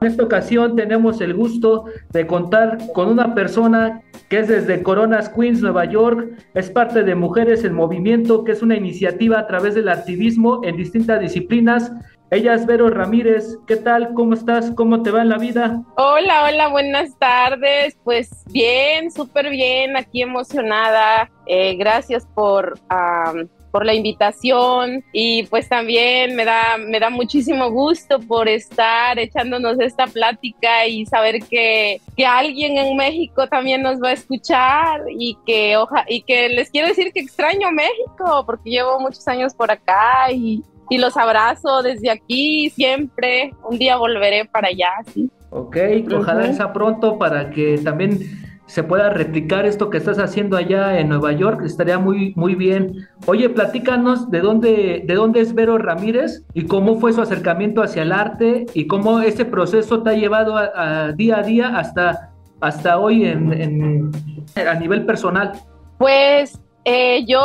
En esta ocasión tenemos el gusto de contar con una persona que es desde Coronas Queens, Nueva York, es parte de Mujeres en Movimiento, que es una iniciativa a través del activismo en distintas disciplinas. Ella es Vero Ramírez. ¿Qué tal? ¿Cómo estás? ¿Cómo te va en la vida? Hola, hola, buenas tardes. Pues bien, súper bien, aquí emocionada. Eh, gracias por por la invitación y pues también me da, me da muchísimo gusto por estar echándonos esta plática y saber que, que alguien en México también nos va a escuchar y que, oja, y que les quiero decir que extraño México porque llevo muchos años por acá y, y los abrazo desde aquí siempre. Un día volveré para allá, sí. Ok, ojalá sea pronto para que también se pueda replicar esto que estás haciendo allá en Nueva York, estaría muy, muy bien. Oye, platícanos de dónde, de dónde es Vero Ramírez y cómo fue su acercamiento hacia el arte y cómo ese proceso te ha llevado día a día hasta, hasta hoy en, a nivel personal. Pues eh, yo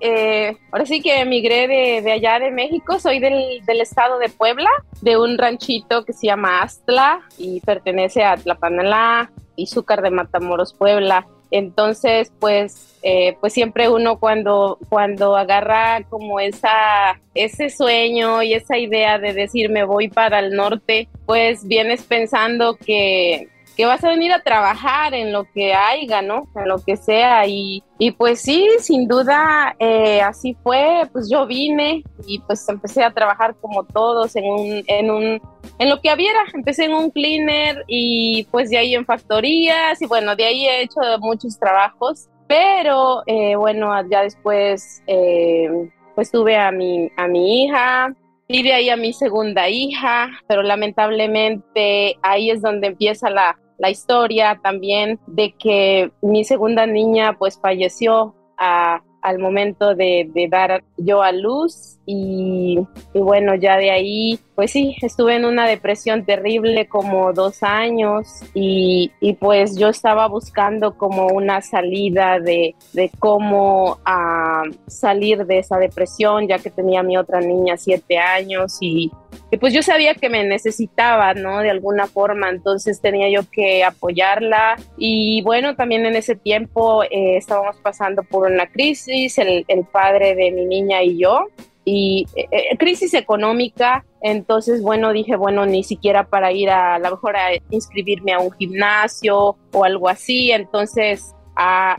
eh, ahora sí que emigré de, allá de México, soy del, del, estado de Puebla, de un ranchito que se llama Astla y pertenece a Tlapanalá, Izúcar de Matamoros, Puebla. Entonces, pues, eh, pues siempre uno cuando, cuando agarra como esa, ese sueño y esa idea de decir me voy para el norte, pues vienes pensando que, que vas a venir a trabajar en lo que haya, ¿no? En lo que sea. Y, y pues sí, sin duda, eh, así fue. Pues yo vine y pues empecé a trabajar como todos en un, en un, en lo que hubiera. Empecé en un cleaner y pues de ahí en factorías y bueno, de ahí he hecho muchos trabajos. Pero eh, bueno, ya después eh, pues tuve a mi, a mi hija, y de ahí a mi segunda hija, pero lamentablemente ahí es donde empieza la, la historia también de que mi segunda niña pues falleció al momento de, de, dar yo a luz y, bueno, ya de ahí, pues sí, estuve en una depresión terrible como dos años y, pues yo estaba buscando como una salida de, cómo ah, salir de esa depresión, ya que tenía mi otra niña siete años y, pues yo sabía que me necesitaba, ¿no? De alguna forma, entonces tenía yo que apoyarla y bueno, también en ese tiempo eh, estábamos pasando por una crisis, el, el padre de mi niña y yo y eh, eh, crisis económica, entonces bueno, dije, bueno, ni siquiera para ir a, a lo mejor a inscribirme a un gimnasio o algo así, entonces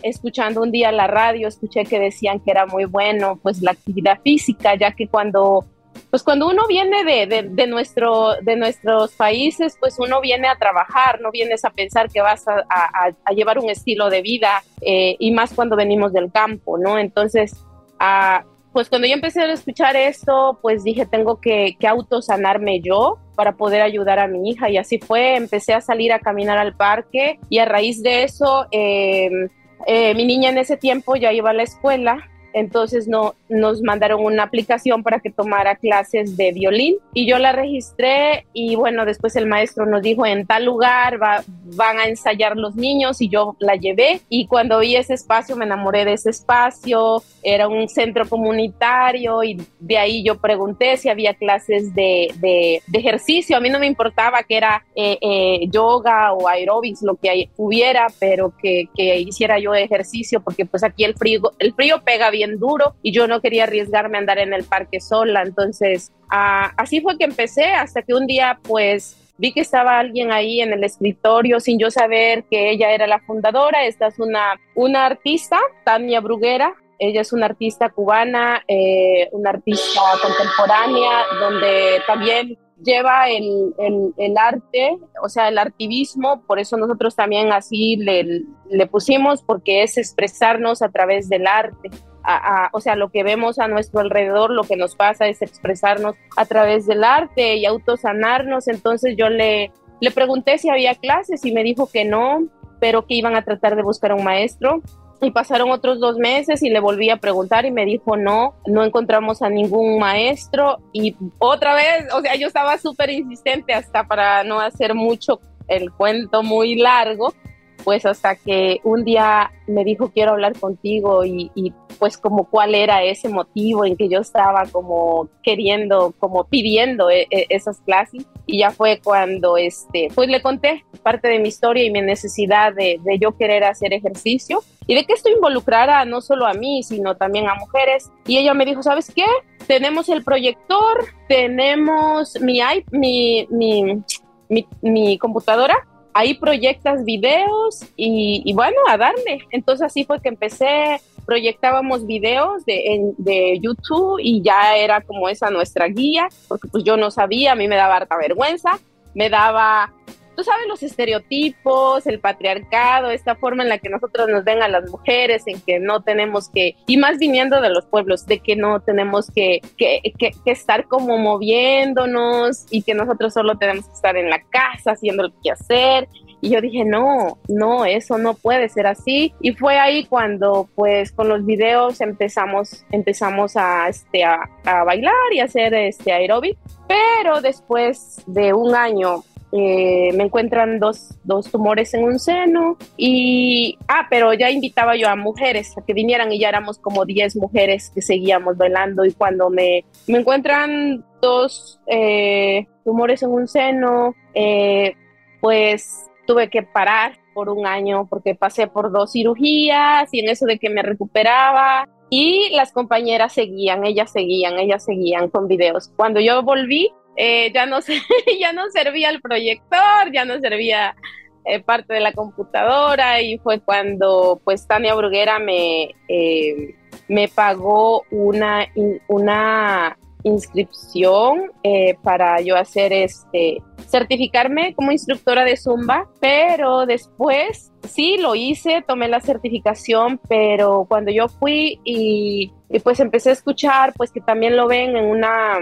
escuchando un día la radio, escuché que decían que era muy bueno pues la actividad física, ya que cuando pues cuando uno viene de, de, nuestro, de nuestros países, pues uno viene a trabajar, no vienes a pensar que vas a, a, llevar un estilo de vida, eh, y más cuando venimos del campo, ¿no? Entonces, a pues cuando yo empecé a escuchar esto, pues dije, tengo que, que autosanarme yo para poder ayudar a mi hija. Y así fue, empecé a salir a caminar al parque y a raíz de eso, eh, eh, mi niña en ese tiempo ya iba a la escuela entonces no, nos mandaron una aplicación para que tomara clases de violín y yo la registré y bueno, después el maestro nos dijo en tal lugar va, van a ensayar los niños y yo la llevé. Y cuando vi ese espacio me enamoré de ese espacio, era un centro comunitario y de ahí yo pregunté si había clases de, de, ejercicio, a mí no me importaba que era eh, eh, yoga o aerobics, lo que hubiera, pero que, que hiciera yo ejercicio porque pues aquí el frío, el frío pega bien bien duro y yo no quería arriesgarme a andar en el parque sola. Entonces, ah, así fue que empecé hasta que un día pues vi que estaba alguien ahí en el escritorio sin yo saber que ella era la fundadora. Esta es una, una artista, Tania Bruguera. Ella es una artista cubana, eh, una artista contemporánea, donde también lleva el, el, arte, o sea, el artivismo, por eso nosotros también así le, le pusimos, porque es expresarnos a través del arte o sea, lo que vemos a nuestro alrededor, lo que nos pasa es expresarnos a través del arte y autosanarnos. Entonces yo le, le pregunté si había clases y me dijo que no, pero que iban a tratar de buscar a un maestro. Y pasaron otros dos meses y le volví a preguntar y me dijo no, no encontramos a ningún maestro. Y otra vez, o sea, yo estaba súper insistente hasta para no hacer mucho el cuento muy largo, pues hasta que un día me dijo quiero hablar contigo y, pues como cuál era ese motivo en que yo estaba como queriendo, como pidiendo e, e, esas clases. y ya fue cuando este, pues le conté parte de mi historia y mi necesidad de, de, yo querer hacer ejercicio y de que esto involucrara no solo a mí, sino también a mujeres. Y ella me dijo, ¿sabes qué? Tenemos el proyector, tenemos mi, mi, mi, mi, mi computadora, ahí proyectas videos y, y, bueno, a darle. Entonces así fue que empecé proyectábamos videos de, de YouTube y ya era como esa nuestra guía, porque pues yo no sabía, a mí me daba harta vergüenza, me daba, tú sabes, los estereotipos, el patriarcado, esta forma en la que nosotros nos ven a las mujeres, en que no tenemos que, y más viniendo de los pueblos, de que no tenemos que, que, que, que estar como moviéndonos y que nosotros solo tenemos que estar en la casa haciendo lo que hacer y yo dije, no, no, eso no puede ser así. Y fue ahí cuando, pues, con los videos empezamos, empezamos a, este, a, bailar y hacer este aeróbic. Pero después de un año eh, me encuentran dos, dos, tumores en un seno y, ah, pero ya invitaba yo a mujeres a que vinieran y ya éramos como 10 mujeres que seguíamos bailando y cuando me, me encuentran dos eh, tumores en un seno, eh, pues tuve que parar por un año porque pasé por dos cirugías y en eso de que me recuperaba y las compañeras seguían, ellas seguían, ellas seguían con videos. Cuando yo volví, eh, ya, no, ya no servía el proyector, ya no servía eh, parte de la computadora y fue cuando pues Tania Bruguera me, eh, me pagó una, una inscripción para yo hacer este certificarme como instructora de zumba, pero después sí lo hice, tomé la certificación, pero cuando yo fui y, pues empecé a escuchar, pues que también lo ven en una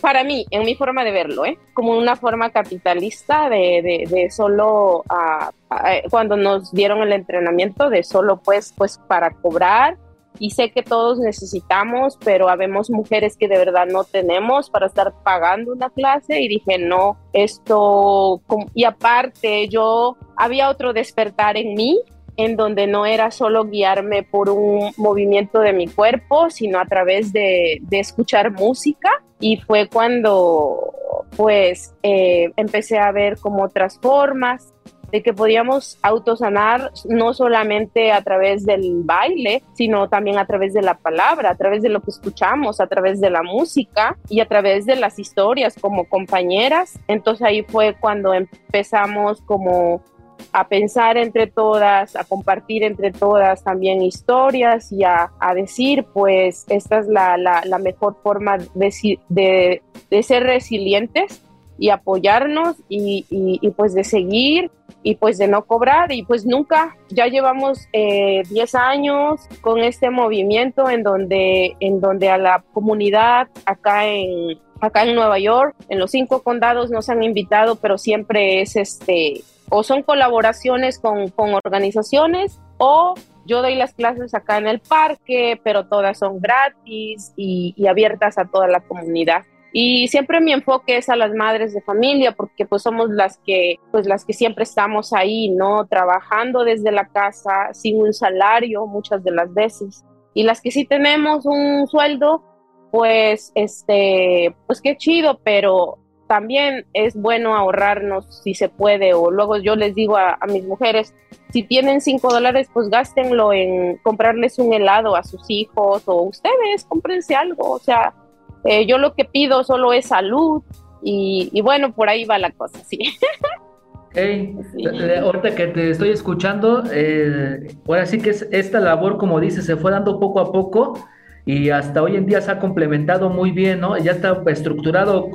para mí, en mi forma de verlo, ¿eh? como una forma capitalista de, de, solo, cuando nos dieron el entrenamiento, de solo pues, pues para cobrar y sé que todos necesitamos, pero habemos mujeres que de verdad no tenemos para estar pagando una clase y dije, no, esto, y aparte yo había otro despertar en mí en donde no era solo guiarme por un movimiento de mi cuerpo, sino a través de, escuchar música. Y fue cuando pues eh, empecé a ver como otras formas de que podíamos autosanar no solamente a través del baile, sino también a través de la palabra, a través de lo que escuchamos, a través de la música y a través de las historias como compañeras. Entonces ahí fue cuando empezamos como a pensar entre todas, a compartir entre todas también historias y a, decir, pues esta es la, la, mejor forma de, de, de, ser resilientes y apoyarnos y, y, pues de seguir y pues de no cobrar. Y pues nunca, ya llevamos 10 eh, años con este movimiento en donde, en donde a la comunidad acá en, acá en Nueva York, en los cinco condados nos han invitado, pero siempre es este, o son colaboraciones con, con organizaciones o yo doy las clases acá en el parque, pero todas son gratis y, abiertas a toda la comunidad. Y siempre mi enfoque es a las madres de familia, porque pues somos las que, pues las que siempre estamos ahí, ¿no? Trabajando desde la casa, sin un salario muchas de las veces. Y las que sí tenemos un sueldo, pues, este, pues qué chido, pero también es bueno ahorrarnos si se puede, o luego yo les digo a, a mis mujeres, si tienen cinco dólares, pues gástenlo en comprarles un helado a sus hijos, o ustedes, cómprense algo, o sea, eh, yo lo que pido solo es salud y, bueno, por ahí va la cosa, sí. Hey, ahorita que te estoy escuchando, eh, ahora sí que es, esta labor, como dices, se fue dando poco a poco y hasta hoy en día se ha complementado muy bien, ¿no? Ya está estructurado,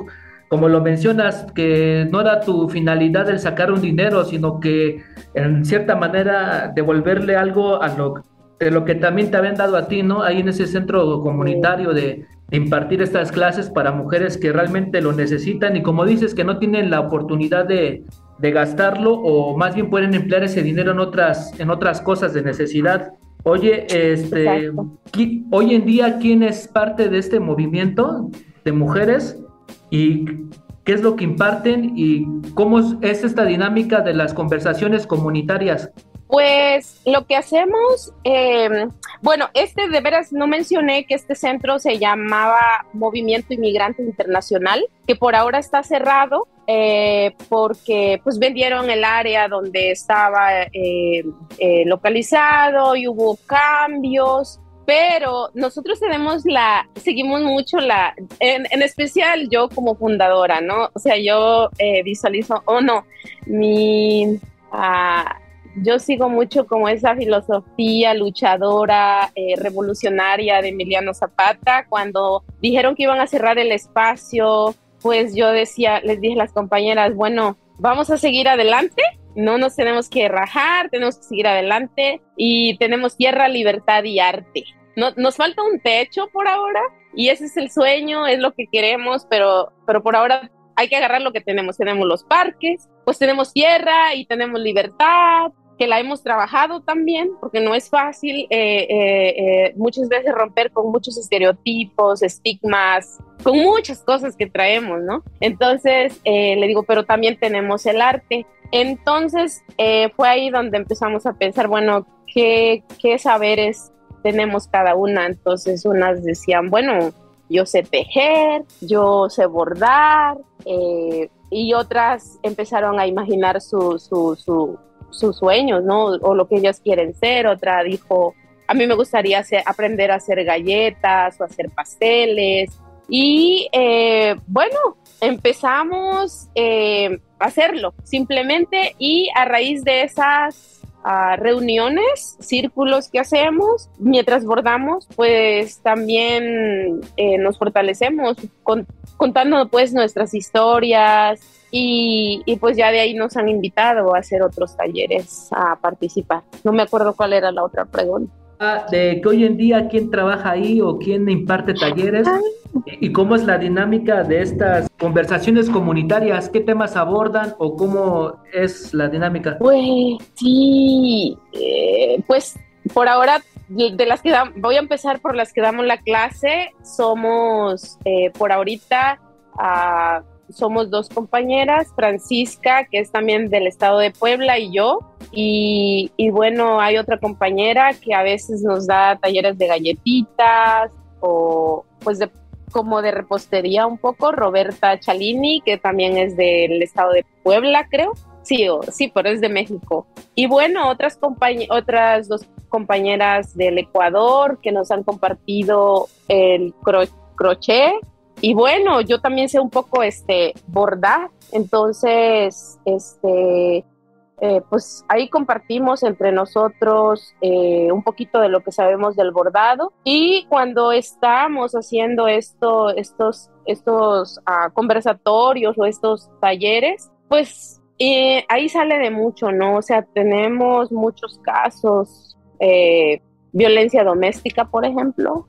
como lo mencionas, que no era tu finalidad el sacar un dinero, sino que en cierta manera devolverle algo a lo, de lo que también te habían dado a ti, ¿no? Ahí en ese centro comunitario de, impartir estas clases para mujeres que realmente lo necesitan y como dices que no tienen la oportunidad de, gastarlo o más bien pueden emplear ese dinero en otras, en otras cosas de necesidad. Oye, este, hoy en día, ¿quién es parte de este movimiento de mujeres y qué es lo que imparten y cómo es esta dinámica de las conversaciones comunitarias? Pues lo que hacemos, em, bueno, este de veras no mencioné que este centro se llamaba Movimiento Inmigrante Internacional, que por ahora está cerrado eh, porque pues vendieron el área donde estaba eh, eh, localizado y hubo cambios pero nosotros tenemos la, seguimos mucho la, en, especial yo como fundadora, ¿no? O sea, yo visualizo, o oh, no, mi, ah, yo sigo mucho como esa filosofía luchadora, revolucionaria de Emiliano Zapata, cuando dijeron que iban a cerrar el espacio pues yo decía, les dije a las compañeras, bueno, vamos a seguir adelante, no nos tenemos que rajar, tenemos que seguir adelante y tenemos tierra, libertad y arte. No, nos falta un techo por ahora y ese es el sueño, es lo que queremos, pero, pero por ahora hay que agarrar lo que tenemos. Tenemos los parques, pues tenemos tierra y tenemos libertad, que la hemos trabajado también, porque no es fácil eh, eh, eh, muchas veces romper con muchos estereotipos, estigmas, con muchas cosas que traemos, ¿no? Entonces, le digo, pero también tenemos el arte. Entonces, fue ahí donde empezamos a pensar, bueno, ¿qué, ¿qué saberes tenemos cada una? Entonces, unas decían, bueno, yo sé tejer, yo sé bordar, y otras empezaron a imaginar su, su, su, sus sueños, ¿no? O lo que ellos quieren ser. Otra dijo, a mí me gustaría aprender a hacer galletas o hacer pasteles. Y eh, bueno, empezamos eh, hacerlo simplemente y a raíz de esas ah, reuniones, círculos que hacemos mientras bordamos, pues también eh, nos fortalecemos contando pues nuestras historias, y, pues ya de ahí nos han invitado a hacer otros talleres a participar. No me acuerdo cuál era la otra pregunta. De que hoy en día quién trabaja ahí o quién imparte talleres y cómo es la dinámica de estas conversaciones comunitarias, qué temas abordan o cómo es la dinámica. Pues sí, eh, pues por ahora de las que voy a empezar por las que damos la clase, somos eh, por ahorita a somos dos compañeras, Francisca, que es también del estado de Puebla, y yo. Y, bueno, hay otra compañera que a veces nos da talleres de galletitas o pues de, como de repostería un poco, Roberta Chalini, que también es del estado de Puebla, creo. Sí, sí, pero es de México. Y bueno, otras, otras dos compañeras del Ecuador que nos han compartido el crochet y bueno, yo también sé un poco este bordar, entonces este eh, pues ahí compartimos entre nosotros eh, un poquito de lo que sabemos del bordado y cuando estamos haciendo esto, estos, estos uh, conversatorios o estos talleres, pues eh, ahí sale de mucho, ¿no? O sea, tenemos muchos casos, violencia doméstica, por ejemplo,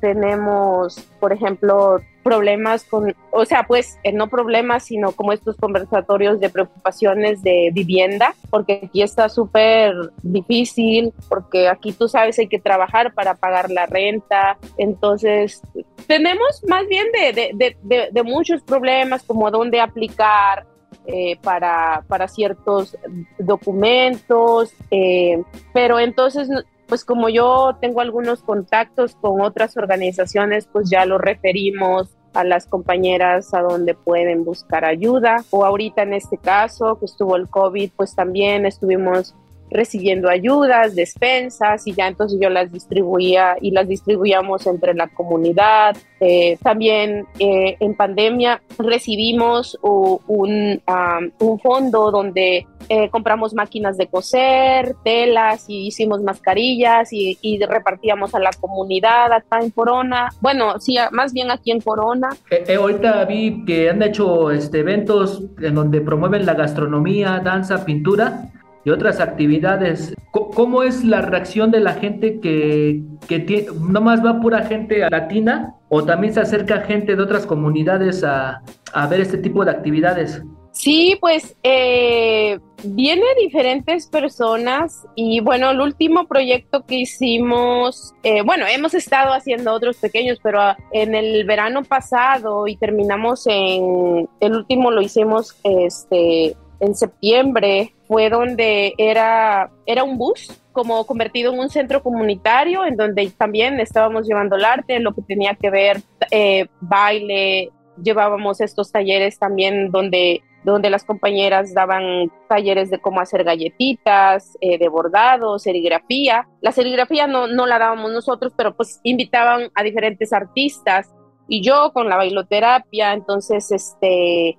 tenemos, por ejemplo, problemas con, o sea, pues eh, no problemas, sino como estos conversatorios de preocupaciones de vivienda, porque aquí está súper difícil, porque aquí tú sabes hay que trabajar para pagar la renta, entonces tenemos más bien de, de, de, de muchos problemas como dónde aplicar, eh, para, para, ciertos documentos, eh, pero entonces pues como yo tengo algunos contactos con otras organizaciones, pues ya lo referimos a las compañeras a donde pueden buscar ayuda. O ahorita en este caso que estuvo el COVID, pues también estuvimos recibiendo ayudas, despensas y ya entonces yo las distribuía y las distribuíamos entre la comunidad. Eh, también eh, en pandemia recibimos un, un fondo donde eh, compramos máquinas de coser, telas y hicimos mascarillas y, y, repartíamos a la comunidad acá en Corona. Bueno, sí, más bien aquí en Corona. ahorita vi que han hecho este, eventos en donde promueven la gastronomía, danza, pintura y otras actividades. ¿Cómo es la reacción de la gente que, que tiene, nomás va pura gente latina o también se acerca gente de otras comunidades a, a ver este tipo de actividades? Sí, pues eh, viene diferentes personas y bueno, el último proyecto que hicimos, eh, bueno, hemos estado haciendo otros pequeños, pero ah, en el verano pasado y terminamos en, el último lo hicimos este, en septiembre, fue donde era, era un bus como convertido en un centro comunitario en donde también estábamos llevando el arte, lo que tenía que ver eh, baile, llevábamos estos talleres también donde donde las compañeras daban talleres de cómo hacer galletitas, eh, de bordado, serigrafía. La serigrafía no, no la dábamos nosotros, pero pues invitaban a diferentes artistas y yo con la bailoterapia, entonces, este,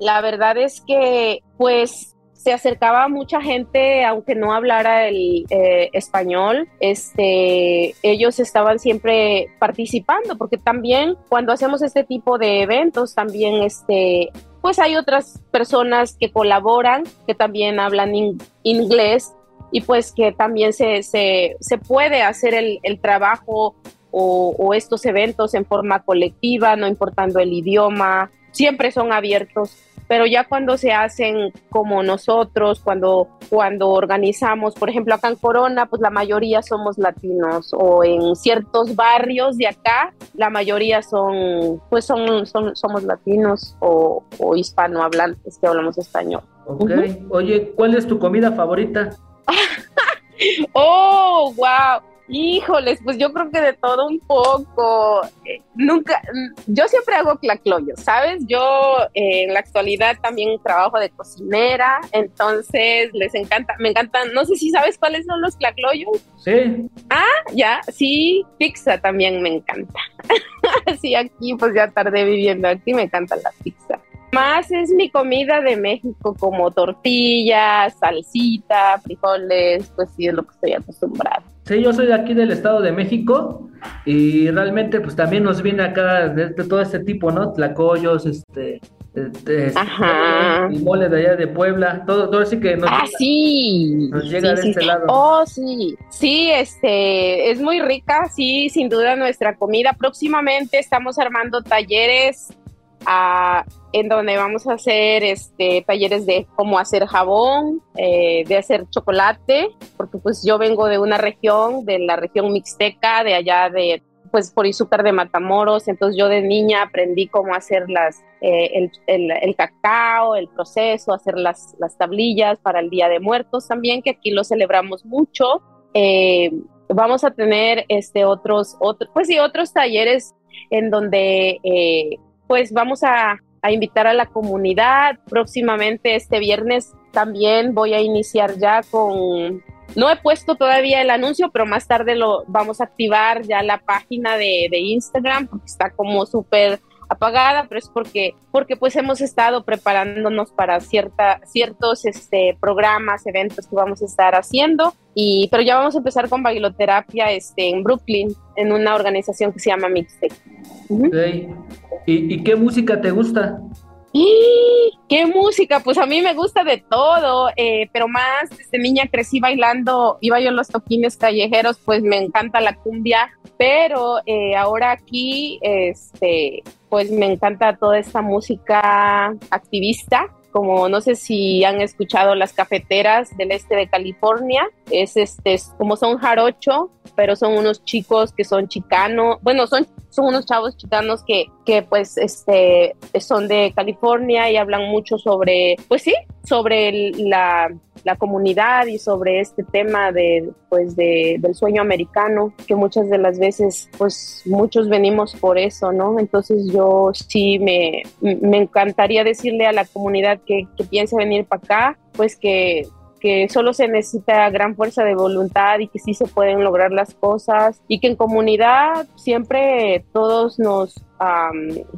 la verdad es que pues se acercaba mucha gente, aunque no hablara el eh, español, este, ellos estaban siempre participando, porque también cuando hacemos este tipo de eventos, también este, pues hay otras personas que colaboran, que también hablan inglés y pues que también se, se, se puede hacer el, el trabajo o, o, estos eventos en forma colectiva, no importando el idioma, siempre son abiertos pero ya cuando se hacen como nosotros, cuando, cuando organizamos, por ejemplo, acá en Corona, pues la mayoría somos latinos, o en ciertos barrios de acá, la mayoría son, pues son, son somos latinos o, o hispanohablantes que hablamos español. Ok, oye, ¿cuál es tu comida favorita? oh, wow. Híjoles, pues yo creo que de todo un poco. Eh, nunca, mm, yo siempre hago clacloyos, ¿sabes? Yo eh, en la actualidad también trabajo de cocinera, entonces les encanta, me encantan, no sé si sabes cuáles son los clacloyos. Sí. Ah, ya, sí, pizza también me encanta. sí, aquí pues ya tardé viviendo aquí, me encanta la pizza. Más es mi comida de México, como tortillas, salsita, frijoles, pues sí es lo que estoy acostumbrada. Sí, yo soy de aquí del Estado de México y realmente pues también nos viene acá de, todo este tipo, ¿no? Tlacoyos, este, este, Ajá. y mole de allá de Puebla, todo, todo así que nos, ah, sí. nos llega de este lado. Oh, sí, sí, este, es muy rica, sí, sin duda nuestra comida. Próximamente estamos armando talleres en donde vamos a hacer este, talleres de cómo hacer jabón, eh, de hacer chocolate, porque pues yo vengo de una región, de la región mixteca, de allá de pues por Izúcar de Matamoros, entonces yo de niña aprendí cómo hacer las, eh, el, cacao, el proceso, hacer las, las tablillas para el Día de Muertos también, que aquí lo celebramos mucho. Eh, vamos a tener este otros, otros, pues sí, otros talleres en donde pues vamos a, invitar a la comunidad. Próximamente este viernes también voy a iniciar ya con no he puesto todavía el anuncio, pero más tarde lo vamos a activar ya la página de, de Instagram porque está como súper apagada, pero es porque, porque pues hemos estado preparándonos para cierta, ciertos este, programas, eventos que vamos a estar haciendo. Y, pero ya vamos a empezar con bailoterapia este, en Brooklyn, en una organización que se llama Mixtape. ¿Y, qué música te gusta? ¿Y qué música? Pues a mí me gusta de todo, eh, pero más desde niña crecí bailando, iba yo en los toquines callejeros, pues me encanta la cumbia, pero eh, ahora aquí, este, pues me encanta toda esta música activista, como no sé si han escuchado las cafeteras del este de California, es este, como son jarocho, pero son unos chicos que son chicanos, bueno, son, son unos chavos chicanos que, que pues este, son de California y hablan mucho sobre, pues sí, sobre la, la comunidad y sobre este tema de, pues de, del sueño americano, que muchas de las veces, pues muchos venimos por eso, ¿no? Entonces yo sí me, me encantaría decirle a la comunidad que, que piense venir para acá, pues que que solo se necesita gran fuerza de voluntad y que sí se pueden lograr las cosas y que en comunidad siempre todos nos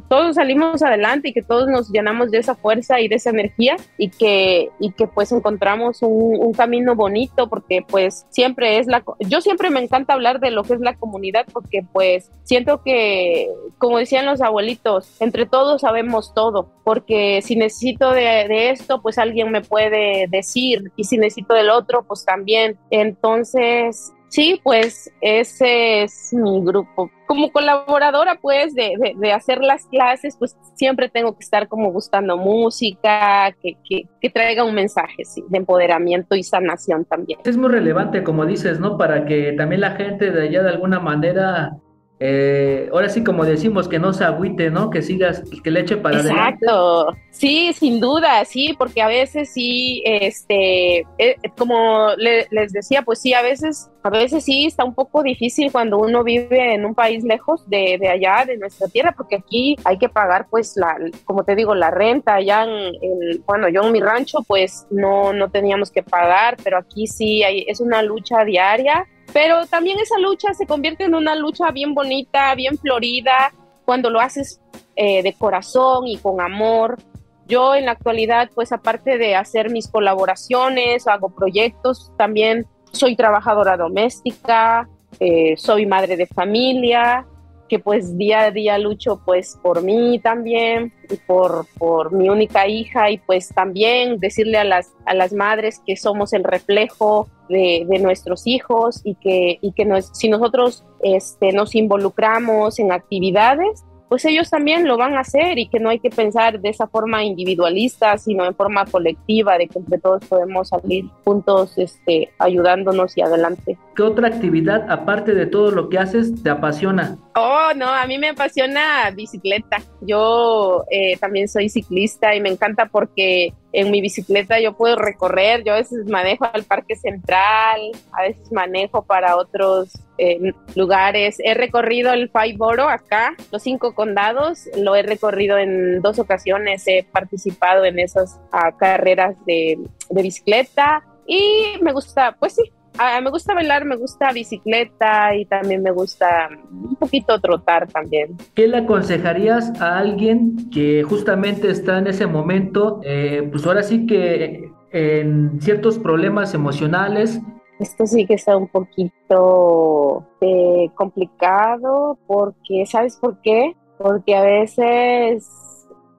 todos salimos adelante y que todos nos llenamos de esa fuerza y de esa energía y que, y que pues encontramos un, camino bonito porque pues siempre es la, yo siempre me encanta hablar de lo que es la comunidad porque pues siento que, como decían los abuelitos, entre todos sabemos todo, porque si necesito de esto, pues alguien me puede decir y si necesito del otro, pues también. Entonces, Sí, pues ese es mi grupo. Como colaboradora, pues, de, de, hacer las clases, pues siempre tengo que estar como buscando música, que, que, que, traiga un mensaje, sí, de empoderamiento y sanación también. Es muy relevante, como dices, ¿no? Para que también la gente de allá de alguna manera eh, ahora sí como decimos, que no se agüite, ¿no? Que sigas, que le eche para Exacto. Sí, sin duda, sí, porque a veces sí, este, eh, como les decía, pues sí, a veces, a veces sí está un poco difícil cuando uno vive en un país lejos de, de allá, de nuestra tierra, porque aquí hay que pagar, pues, la, como te digo, la renta. Allá en, bueno, yo en mi rancho, pues, no, no teníamos que pagar, pero aquí sí hay, es una lucha diaria pero también esa lucha se convierte en una lucha bien bonita, bien florida, cuando lo haces eh, de corazón y con amor. Yo en la actualidad, pues aparte de hacer mis colaboraciones, hago proyectos, también soy trabajadora doméstica, eh, soy madre de familia, que pues día a día lucho pues por mí también y por, por mi única hija y pues también decirle a las, a las madres que somos el reflejo de, de nuestros hijos y que, y que si nosotros este, nos involucramos en actividades, pues ellos también lo van a hacer y que no hay que pensar de esa forma individualista, sino en forma colectiva, de que entre todos podemos salir juntos este, ayudándonos y adelante. ¿Qué otra actividad, aparte de todo lo que haces, te apasiona? Oh, no, a mí me apasiona bicicleta. Yo eh, también soy ciclista y me encanta porque en mi bicicleta yo puedo recorrer, yo a veces manejo al Parque Central, a veces manejo para otros eh, lugares. He recorrido el Borough acá, los cinco condados, lo he recorrido en dos ocasiones, he participado en esas ah, carreras de bicicleta y me gusta, pues sí, Ah, me gusta bailar, me gusta bicicleta y también me gusta un poquito trotar también. ¿Qué le aconsejarías a alguien que justamente está en ese momento, eh, pues ahora sí que en ciertos problemas emocionales? Esto sí que está un poquito eh, complicado porque, ¿sabes por qué? Porque a veces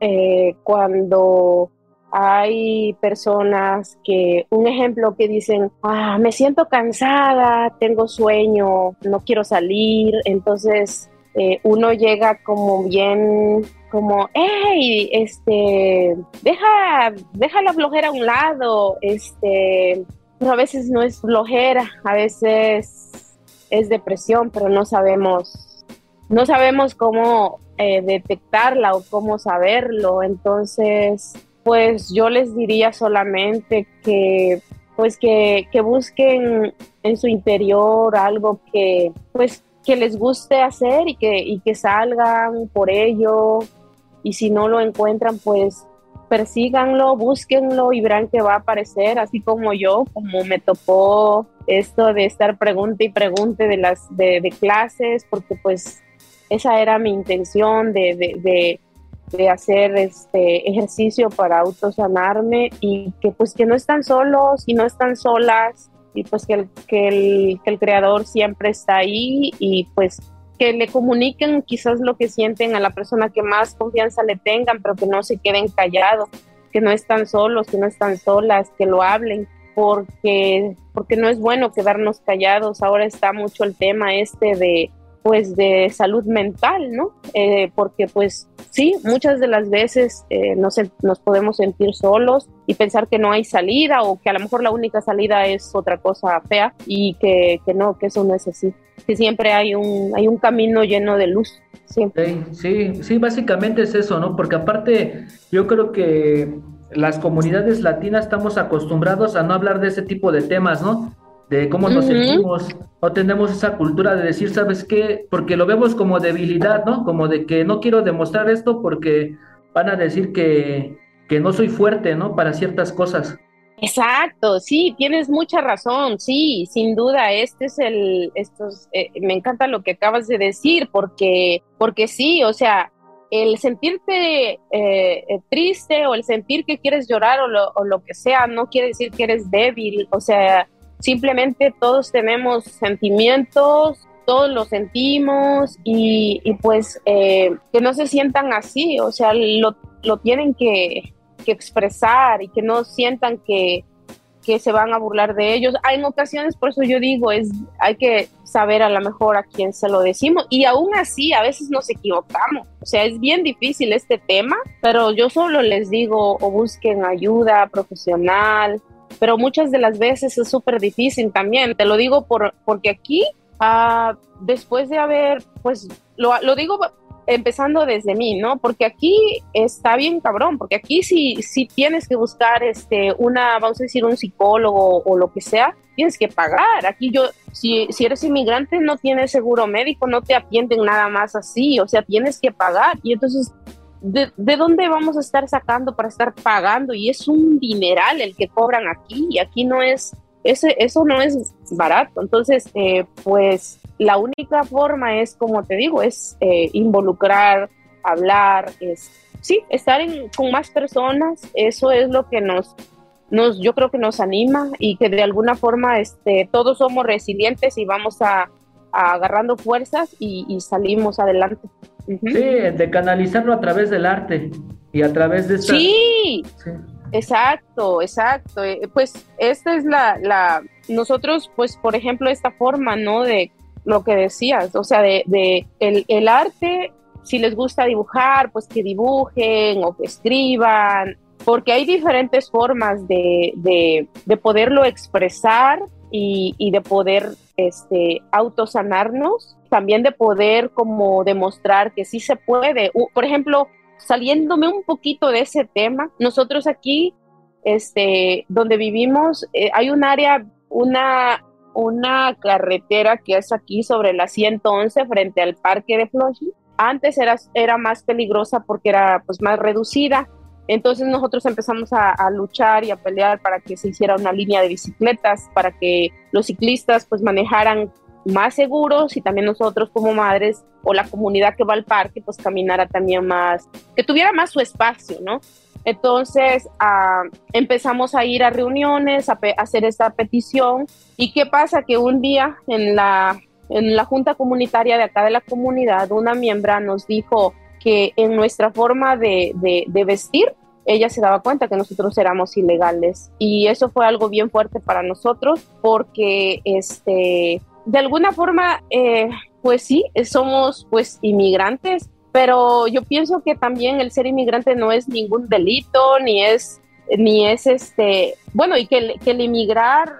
eh, cuando hay personas que, un ejemplo que dicen, ah, me siento cansada, tengo sueño, no quiero salir, entonces eh, uno llega como bien, como, hey, este, deja, deja la flojera a un lado, este, a veces no es flojera, a veces es depresión, pero no sabemos, no sabemos cómo eh, detectarla o cómo saberlo, entonces pues yo les diría solamente que pues que, busquen en su interior algo que pues que les guste hacer y que, y que salgan por ello. Y si no lo encuentran pues persíganlo, búsquenlo y verán que va a aparecer, así como yo, como me topó esto de estar pregunte y pregunte de las de, clases, porque pues esa era mi intención de, de hacer este ejercicio para autosanarme y que pues que no están solos y no están solas y pues que el, que el, que el creador siempre está ahí y pues que le comuniquen quizás lo que sienten a la persona que más confianza le tengan, pero que no se queden callados, que no están solos, que no están solas, que lo hablen, porque, porque no es bueno quedarnos callados. Ahora está mucho el tema este de pues de salud mental, ¿no? Eh, porque pues sí, muchas de las veces eh, nos, nos podemos sentir solos y pensar que no hay salida o que a lo mejor la única salida es otra cosa fea y que, que no, que eso no es así, que siempre hay un, hay un camino lleno de luz. Siempre. Sí, sí, básicamente es eso, ¿no? Porque aparte yo creo que las comunidades latinas estamos acostumbrados a no hablar de ese tipo de temas, ¿no? De cómo nos sentimos, o tenemos esa cultura de decir, ¿sabes qué? Porque lo vemos como debilidad, ¿no? Como de que no quiero demostrar esto porque van a decir que, que no soy fuerte, ¿no? Para ciertas cosas. Exacto, sí, tienes mucha razón, sí, sin duda, este es el, estos, eh, me encanta lo que acabas de decir, porque, porque sí, o sea, el sentirte eh, eh, triste o el sentir que quieres llorar o lo, o lo que sea, no quiere decir que eres débil, o sea, simplemente todos tenemos sentimientos, todos los sentimos y, pues eh, que no se sientan así, o sea, lo, tienen que, expresar y que no sientan que, se van a burlar de ellos. Hay en ocasiones, por eso yo digo, es, hay que saber a lo mejor a quién se lo decimos y aún así a veces nos equivocamos. O sea, es bien difícil este tema, pero yo solo les digo o busquen ayuda profesional, pero muchas de las veces es súper difícil también. Te lo digo por, porque aquí ah, después de haber, pues lo, lo digo empezando desde mí, ¿no? Porque aquí está bien cabrón, porque aquí si, si tienes que buscar este, una, vamos a decir, un psicólogo o lo que sea, tienes que pagar. Aquí yo, si, si eres inmigrante, no tienes seguro médico, no te atienden nada más así, o sea, tienes que pagar. Y entonces, ¿de, de dónde vamos a estar sacando para estar pagando? Y es un dineral el que cobran aquí, y aquí no es, ese, eso no es barato. Entonces, eh, pues la única forma es, como te digo, es eh, involucrar, hablar, es, sí, estar con más personas, eso es lo que nos, nos, yo creo que nos anima y que de alguna forma este, todos somos resilientes y vamos a, agarrando fuerzas y, salimos adelante. Sí, de canalizarlo a través del arte y a través de esta... sí. Exacto, exacto. Eh, pues esta es la, la, nosotros, pues, por ejemplo, esta forma, ¿no? De lo que decías, o sea, de, el, arte, si les gusta dibujar, pues que dibujen o que escriban, porque hay diferentes formas de, de, poderlo expresar y, y, de poder este, autosanarnos, también de poder como demostrar que sí se puede. Por ejemplo, saliéndome un poquito de ese tema, nosotros aquí, este, donde vivimos, eh, hay un área, una una carretera que es aquí sobre la 111 frente al parque de Flushing. Antes era, era más peligrosa porque era pues más reducida. Entonces nosotros empezamos a, luchar y a pelear para que se hiciera una línea de bicicletas, para que los ciclistas pues manejaran más seguros y también nosotros como madres o la comunidad que va al parque pues caminara también más, que tuviera más su espacio, ¿no? Entonces ah, empezamos a ir a reuniones, a, hacer esta petición. ¿Y qué pasa? Que un día en la, en la junta comunitaria de acá de la comunidad, una miembro nos dijo que en nuestra forma de, de, vestir, ella se daba cuenta que nosotros éramos ilegales. Y eso fue algo bien fuerte para nosotros porque este, de alguna forma, eh, pues sí, somos pues inmigrantes, pero yo pienso que también el ser inmigrante no es ningún delito, ni es, ni es este, bueno, y que, que el inmigrar,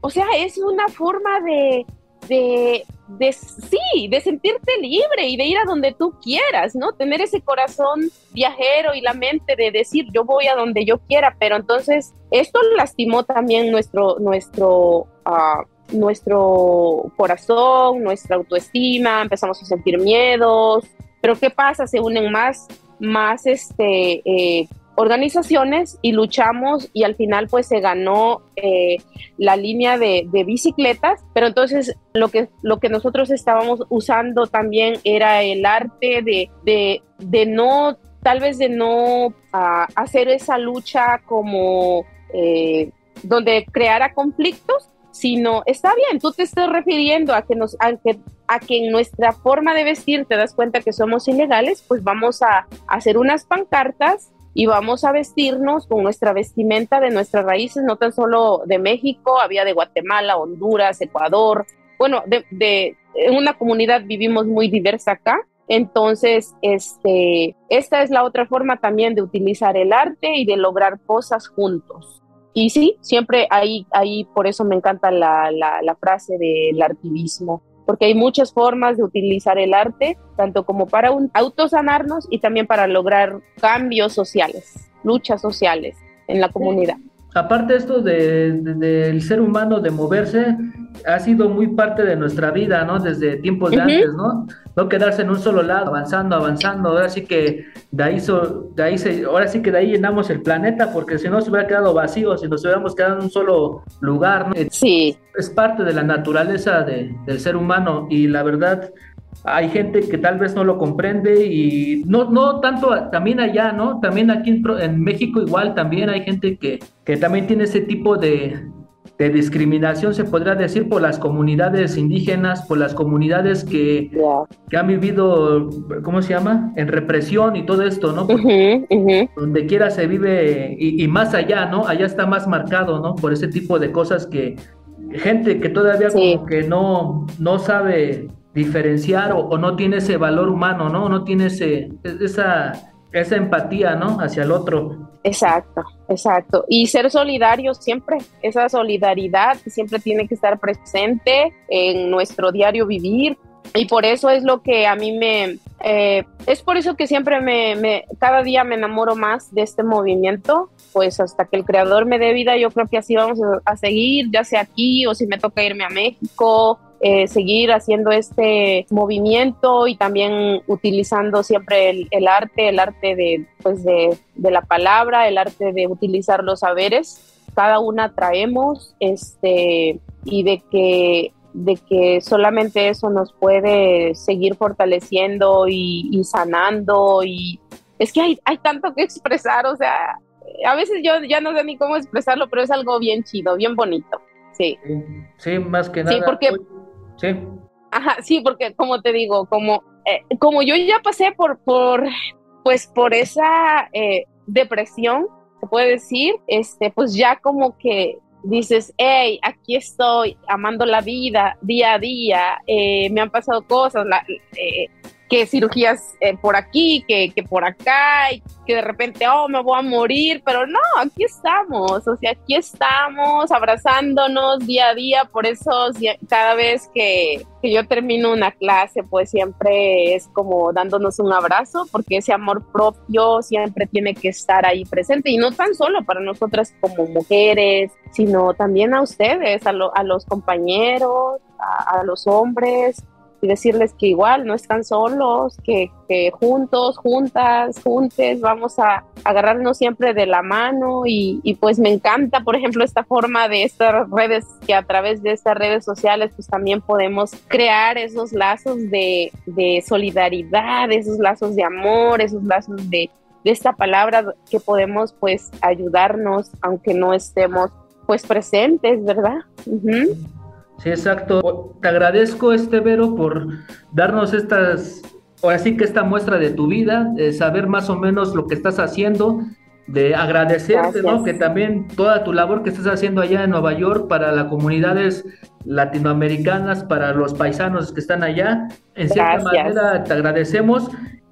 o sea, es una forma de, de, sí, de sentirte libre y de ir a donde tú quieras, ¿no? Tener ese corazón viajero y la mente de decir yo voy a donde yo quiera, pero entonces esto lastimó también nuestro, nuestro, uh, nuestro corazón, nuestra autoestima, empezamos a sentir miedos, pero ¿qué pasa? Se unen más, más este, eh, organizaciones y luchamos y al final pues se ganó eh, la línea de, bicicletas, pero entonces lo que, lo que nosotros estábamos usando también era el arte de, de, no, tal vez de no ah, hacer esa lucha como eh, donde creara conflictos, sino está bien, tú te estás refiriendo a que nos, a que, a que en nuestra forma de vestir te das cuenta que somos ilegales, pues vamos a hacer unas pancartas y vamos a vestirnos con nuestra vestimenta de nuestras raíces, no tan solo de México, había de Guatemala, Honduras, Ecuador, bueno, de, de en una comunidad vivimos muy diversa acá, entonces, este, esta es la otra forma también de utilizar el arte y de lograr cosas juntos. Y sí, siempre hay, hay por eso me encanta la, la, frase del artivismo, porque hay muchas formas de utilizar el arte, tanto como para un, autosanarnos y también para lograr cambios sociales, luchas sociales en la comunidad aparte esto del ser humano de moverse, ha sido muy parte de nuestra vida, ¿no? Desde tiempos de antes, ¿no? No quedarse en un solo lado, avanzando, avanzando. Ahora sí que de ahí, de ahí se, ahora sí que de ahí llenamos el planeta, porque si no se hubiera quedado vacío, si nos hubiéramos quedado en un solo lugar, ¿no? Sí. Es parte de la naturaleza del ser humano y la verdad hay gente que tal vez no lo comprende y no, no tanto también allá, ¿no? También aquí en, México igual también hay gente que, que también tiene ese tipo de, de, discriminación, se podría decir, por las comunidades indígenas, por las comunidades que, que han vivido, ¿cómo se llama? En represión y todo esto, ¿no? Donde quiera se vive y, y, más allá, ¿no? Allá está más marcado, ¿no? Por ese tipo de cosas que gente que todavía como que no, no sabe diferenciar o, no tiene ese valor humano, ¿no? No tiene ese, esa, esa empatía, ¿no? Hacia el otro. Exacto, exacto. Y ser solidario siempre, esa solidaridad siempre tiene que estar presente en nuestro diario vivir. Y por eso es lo que a mí me, eh, es por eso que siempre me, cada día me enamoro más de este movimiento, pues hasta que el creador me dé vida, yo creo que así vamos a seguir, ya sea aquí o si me toca irme a México eh, seguir haciendo este movimiento y también utilizando siempre el, arte, el arte de, pues de, la palabra, el arte de utilizar los saberes. Cada una traemos este, y de que, de que solamente eso nos puede seguir fortaleciendo y, sanando. Y es que hay, hay tanto que expresar, o sea, a veces yo ya no sé ni cómo expresarlo, pero es algo bien chido, bien bonito. Sí. Sí, más que nada. Sí, porque Sí. Ajá, sí, porque como te digo, como, eh, como yo ya pasé por, por, pues por esa eh, depresión, se puede decir, este, pues ya como que dices, hey, aquí estoy amando la vida día a día, eh, me han pasado cosas, la, que cirugías eh, por aquí, que, que, por acá, que de repente, oh, me voy a morir, pero no, aquí estamos, o sea, aquí estamos abrazándonos día a día, por eso cada vez que, que yo termino una clase, pues siempre es como dándonos un abrazo, porque ese amor propio siempre tiene que estar ahí presente, y no tan solo para nosotras como mujeres, sino también a ustedes, a, los compañeros, a los hombres, y decirles que igual no están solos, que, juntos, juntas, juntes, vamos a agarrarnos siempre de la mano y, pues me encanta, por ejemplo, esta forma de estas redes, que a través de estas redes sociales pues también podemos crear esos lazos de, solidaridad, esos lazos de amor, esos lazos de, esta palabra que podemos pues ayudarnos aunque no estemos pues presentes, ¿verdad? Sí, exacto. Te agradezco, este Vero, por darnos estas, o así que esta muestra de tu vida, de saber más o menos lo que estás haciendo, de agradecerte, ¿no? Que también toda tu labor que estás haciendo allá en Nueva York para las comunidades latinoamericanas, para los paisanos que están allá, en cierta manera te agradecemos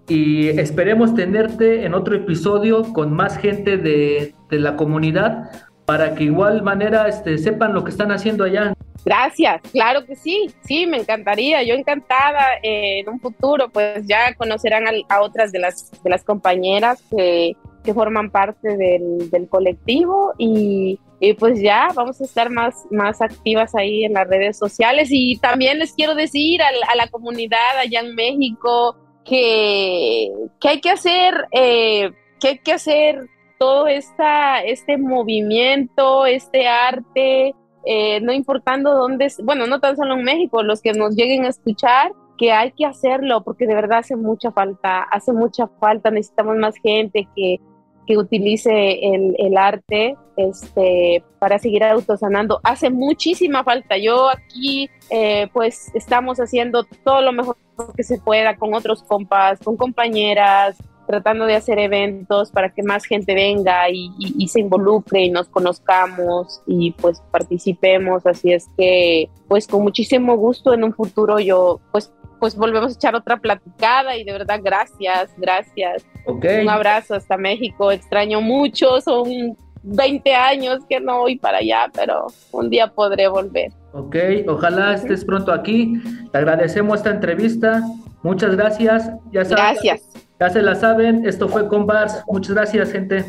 y esperemos tenerte en otro episodio con más gente de, de la comunidad para que igual manera este, sepan lo que están haciendo allá. Gracias, claro que sí, sí, me encantaría, yo encantada eh, en un futuro, pues ya conocerán a, otras de las, de las compañeras que, forman parte del, colectivo y, y, pues ya vamos a estar más, más activas ahí en las redes sociales. Y también les quiero decir a, a la comunidad allá en México que, que hay que hacer, eh, que hay que hacer todo esta, este movimiento, este arte, eh, no importando dónde, bueno, no tan solo en México, los que nos lleguen a escuchar, que hay que hacerlo porque de verdad hace mucha falta, hace mucha falta, necesitamos más gente que, que utilice el, el, arte este, para seguir autosanando. Hace muchísima falta. Yo aquí eh, pues estamos haciendo todo lo mejor que se pueda con otros compas, con compañeras, tratando de hacer eventos para que más gente venga y, se involucre y nos conozcamos y pues participemos. Así es que pues con muchísimo gusto en un futuro yo pues pues volvemos a echar otra platicada y de verdad gracias, gracias. Un abrazo hasta México, extraño mucho, son 20 años que no voy para allá, pero un día podré volver. Ok, ojalá estés pronto aquí. Te agradecemos esta entrevista. Muchas gracias. Ya gracias. Ya se la saben, esto fue con Bars. Muchas gracias, gente.